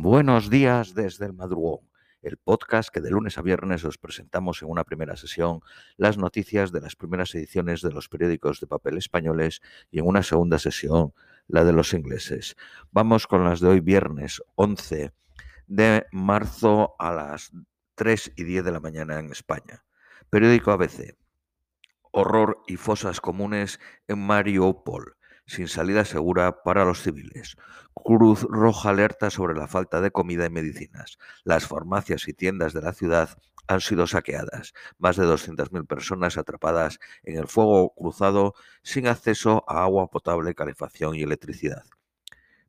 Buenos días desde el madrugón, el podcast que de lunes a viernes os presentamos en una primera sesión las noticias de las primeras ediciones de los periódicos de papel españoles y en una segunda sesión la de los ingleses. Vamos con las de hoy viernes 11 de marzo a las 3 y 10 de la mañana en España. Periódico ABC. Horror y fosas comunes en Mariupol sin salida segura para los civiles. Cruz Roja alerta sobre la falta de comida y medicinas. Las farmacias y tiendas de la ciudad han sido saqueadas. Más de 200.000 personas atrapadas en el fuego cruzado sin acceso a agua potable, calefacción y electricidad.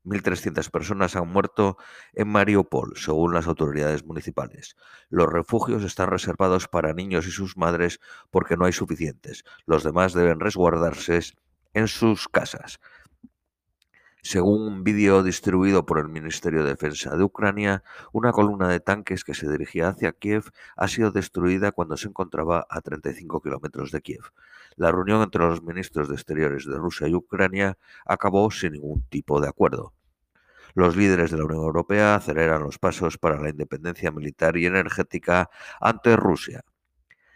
1.300 personas han muerto en Mariupol, según las autoridades municipales. Los refugios están reservados para niños y sus madres porque no hay suficientes. Los demás deben resguardarse en sus casas. Según un vídeo distribuido por el Ministerio de Defensa de Ucrania, una columna de tanques que se dirigía hacia Kiev ha sido destruida cuando se encontraba a 35 kilómetros de Kiev. La reunión entre los ministros de Exteriores de Rusia y Ucrania acabó sin ningún tipo de acuerdo. Los líderes de la Unión Europea aceleran los pasos para la independencia militar y energética ante Rusia.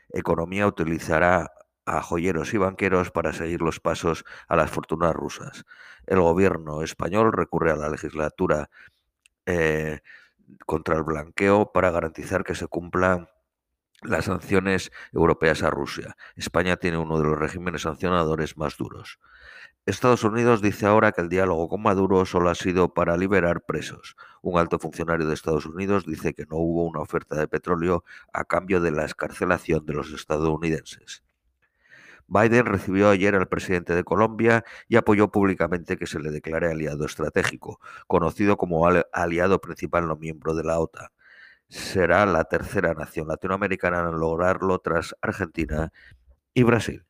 Economía utilizará a joyeros y banqueros para seguir los pasos a las fortunas rusas. El gobierno español recurre a la legislatura eh, contra el blanqueo para garantizar que se cumplan las sanciones europeas a Rusia. España tiene uno de los regímenes sancionadores más duros. Estados Unidos dice ahora que el diálogo con Maduro solo ha sido para liberar presos. Un alto funcionario de Estados Unidos dice que no hubo una oferta de petróleo a cambio de la escarcelación de los estadounidenses. Biden recibió ayer al presidente de Colombia y apoyó públicamente que se le declare aliado estratégico, conocido como aliado principal no miembro de la OTAN. Será la tercera nación latinoamericana en lograrlo tras Argentina y Brasil.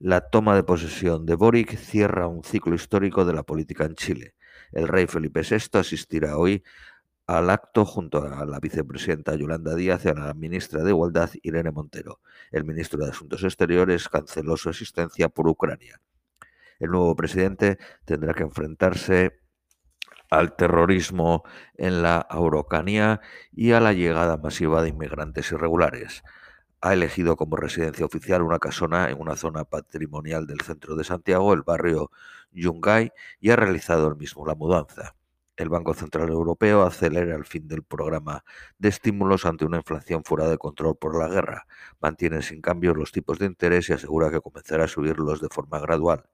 La toma de posesión de Boric cierra un ciclo histórico de la política en Chile. El rey Felipe VI asistirá hoy al acto junto a la vicepresidenta Yolanda Díaz y a la ministra de Igualdad Irene Montero. El ministro de Asuntos Exteriores canceló su asistencia por Ucrania. El nuevo presidente tendrá que enfrentarse al terrorismo en la Araucanía y a la llegada masiva de inmigrantes irregulares. Ha elegido como residencia oficial una casona en una zona patrimonial del centro de Santiago, el barrio Yungay, y ha realizado el mismo la mudanza. El Banco Central Europeo acelera el fin del programa de estímulos ante una inflación fuera de control por la guerra. Mantiene sin cambios los tipos de interés y asegura que comenzará a subirlos de forma gradual.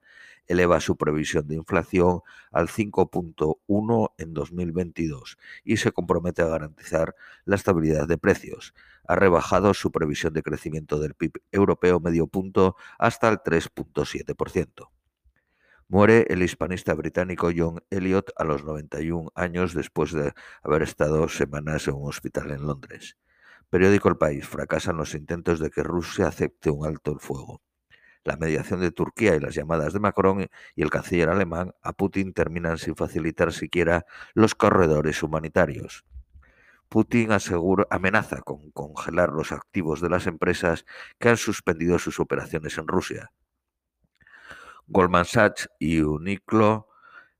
Eleva su previsión de inflación al 5.1 en 2022 y se compromete a garantizar la estabilidad de precios. Ha rebajado su previsión de crecimiento del PIB europeo medio punto hasta el 3.7%. Muere el hispanista británico John Elliot a los 91 años después de haber estado semanas en un hospital en Londres. Periódico El País. Fracasan los intentos de que Rusia acepte un alto el fuego. La mediación de Turquía y las llamadas de Macron y el canciller alemán a Putin terminan sin facilitar siquiera los corredores humanitarios. Putin amenaza con congelar los activos de las empresas que han suspendido sus operaciones en Rusia. Goldman Sachs y Uniqlo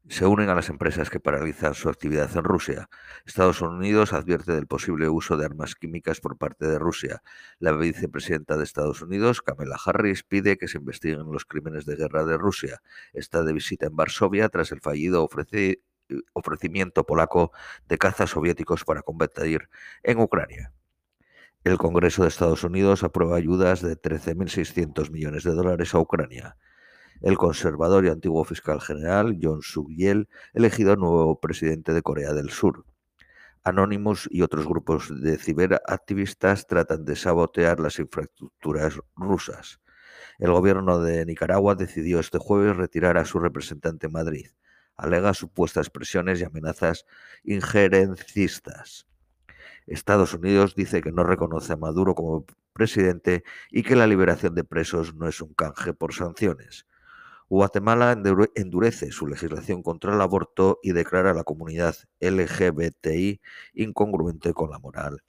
se unen a las empresas que paralizan su actividad en Rusia. Estados Unidos advierte del posible uso de armas químicas por parte de Rusia. La vicepresidenta de Estados Unidos, Kamala Harris, pide que se investiguen los crímenes de guerra de Rusia. Está de visita en Varsovia tras el fallido ofrecimiento polaco de cazas soviéticos para combatir en Ucrania. El Congreso de Estados Unidos aprueba ayudas de 13.600 millones de dólares a Ucrania el conservador y antiguo fiscal general John Suk-yel, elegido nuevo presidente de Corea del Sur. Anonymous y otros grupos de ciberactivistas tratan de sabotear las infraestructuras rusas. El gobierno de Nicaragua decidió este jueves retirar a su representante en Madrid. Alega supuestas presiones y amenazas injerencistas. Estados Unidos dice que no reconoce a Maduro como presidente y que la liberación de presos no es un canje por sanciones. Guatemala endurece su legislación contra el aborto y declara a la comunidad LGBTI incongruente con la moral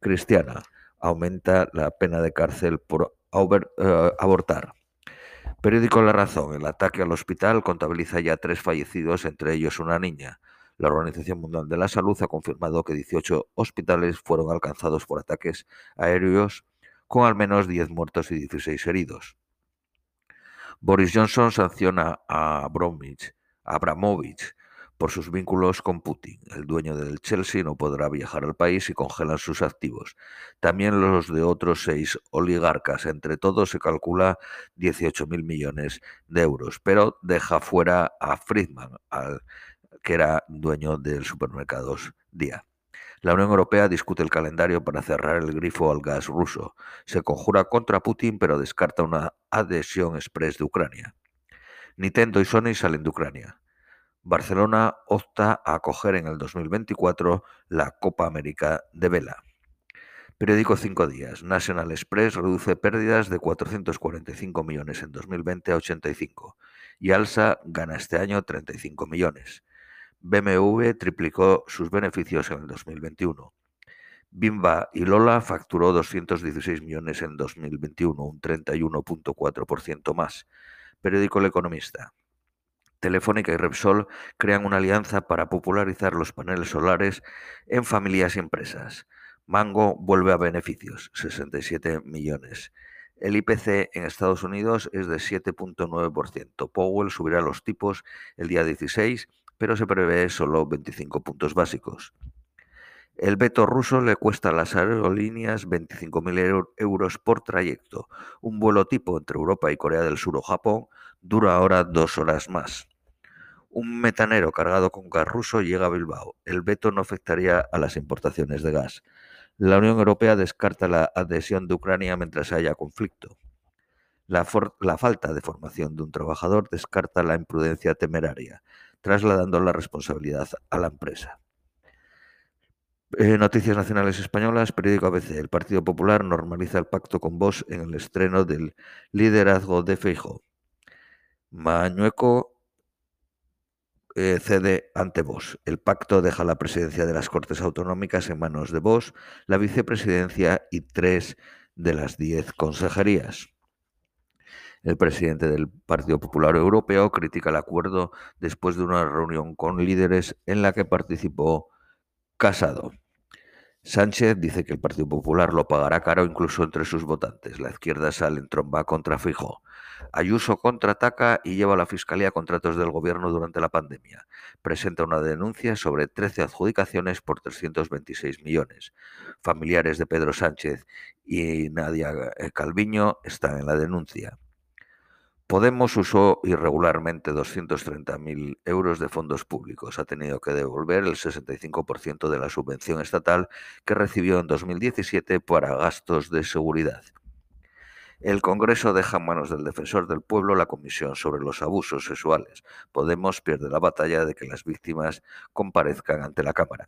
cristiana. Aumenta la pena de cárcel por eh, abortar. Periódico La Razón. El ataque al hospital contabiliza ya tres fallecidos, entre ellos una niña. La Organización Mundial de la Salud ha confirmado que 18 hospitales fueron alcanzados por ataques aéreos con al menos 10 muertos y 16 heridos. Boris Johnson sanciona a Abramovich por sus vínculos con Putin. El dueño del Chelsea no podrá viajar al país y congelan sus activos. También los de otros seis oligarcas. Entre todos se calcula 18.000 millones de euros, pero deja fuera a Friedman, al, que era dueño del supermercados Día. La Unión Europea discute el calendario para cerrar el grifo al gas ruso. Se conjura contra Putin, pero descarta una adhesión express de Ucrania. Nintendo y Sony salen de Ucrania. Barcelona opta a acoger en el 2024 la Copa América de Vela. Periódico Cinco Días. National Express reduce pérdidas de 445 millones en 2020 a 85 y Alsa gana este año 35 millones. BMW triplicó sus beneficios en el 2021. Bimba y Lola facturó 216 millones en 2021, un 31.4% más. Periódico El Economista. Telefónica y Repsol crean una alianza para popularizar los paneles solares en familias y empresas. Mango vuelve a beneficios, 67 millones. El IPC en Estados Unidos es de 7.9%. Powell subirá los tipos el día 16 pero se prevé solo 25 puntos básicos. El veto ruso le cuesta a las aerolíneas 25.000 euros por trayecto. Un vuelo tipo entre Europa y Corea del Sur o Japón dura ahora dos horas más. Un metanero cargado con gas ruso llega a Bilbao. El veto no afectaría a las importaciones de gas. La Unión Europea descarta la adhesión de Ucrania mientras haya conflicto. La, la falta de formación de un trabajador descarta la imprudencia temeraria trasladando la responsabilidad a la empresa. Eh, Noticias Nacionales Españolas, periódico ABC. El Partido Popular normaliza el pacto con Vox en el estreno del liderazgo de Feijóo. Mañueco eh, cede ante Vox. El pacto deja la presidencia de las Cortes Autonómicas en manos de Vox, la vicepresidencia y tres de las diez consejerías. El presidente del Partido Popular Europeo critica el acuerdo después de una reunión con líderes en la que participó Casado. Sánchez dice que el Partido Popular lo pagará caro incluso entre sus votantes. La izquierda sale en tromba contra Fijo. Ayuso contraataca y lleva a la Fiscalía contratos del gobierno durante la pandemia. Presenta una denuncia sobre 13 adjudicaciones por 326 millones. Familiares de Pedro Sánchez y Nadia Calviño están en la denuncia. Podemos usó irregularmente 230.000 euros de fondos públicos. Ha tenido que devolver el 65% de la subvención estatal que recibió en 2017 para gastos de seguridad. El Congreso deja en manos del defensor del pueblo la comisión sobre los abusos sexuales. Podemos pierde la batalla de que las víctimas comparezcan ante la Cámara.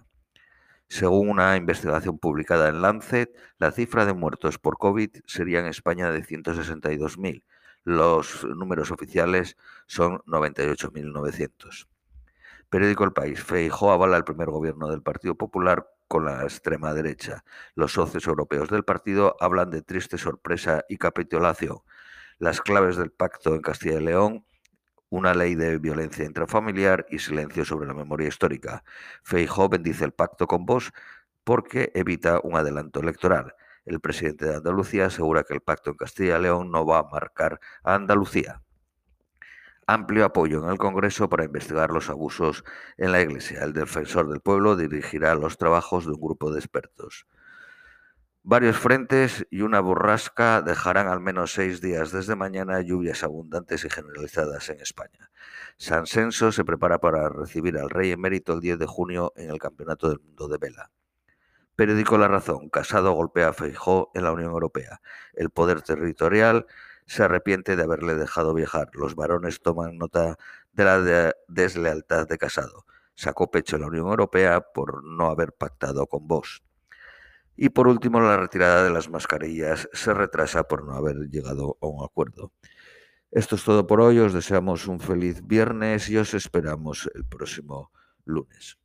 Según una investigación publicada en Lancet, la cifra de muertos por COVID sería en España de 162.000 los números oficiales son 98.900. Periódico El País. Feijóo avala el primer gobierno del Partido Popular con la extrema derecha. Los socios europeos del partido hablan de triste sorpresa y capitulación. Las claves del pacto en Castilla y León, una ley de violencia intrafamiliar y silencio sobre la memoria histórica. Feijóo bendice el pacto con vos porque evita un adelanto electoral. El presidente de Andalucía asegura que el pacto en Castilla y León no va a marcar a Andalucía. Amplio apoyo en el Congreso para investigar los abusos en la Iglesia. El defensor del pueblo dirigirá los trabajos de un grupo de expertos. Varios frentes y una borrasca dejarán al menos seis días desde mañana lluvias abundantes y generalizadas en España. San Senso se prepara para recibir al rey emérito el 10 de junio en el Campeonato del Mundo de Vela. Periódico La Razón. Casado golpea a Feijó en la Unión Europea. El poder territorial se arrepiente de haberle dejado viajar. Los varones toman nota de la deslealtad de Casado. Sacó pecho la Unión Europea por no haber pactado con vos. Y por último, la retirada de las mascarillas se retrasa por no haber llegado a un acuerdo. Esto es todo por hoy. Os deseamos un feliz viernes y os esperamos el próximo lunes.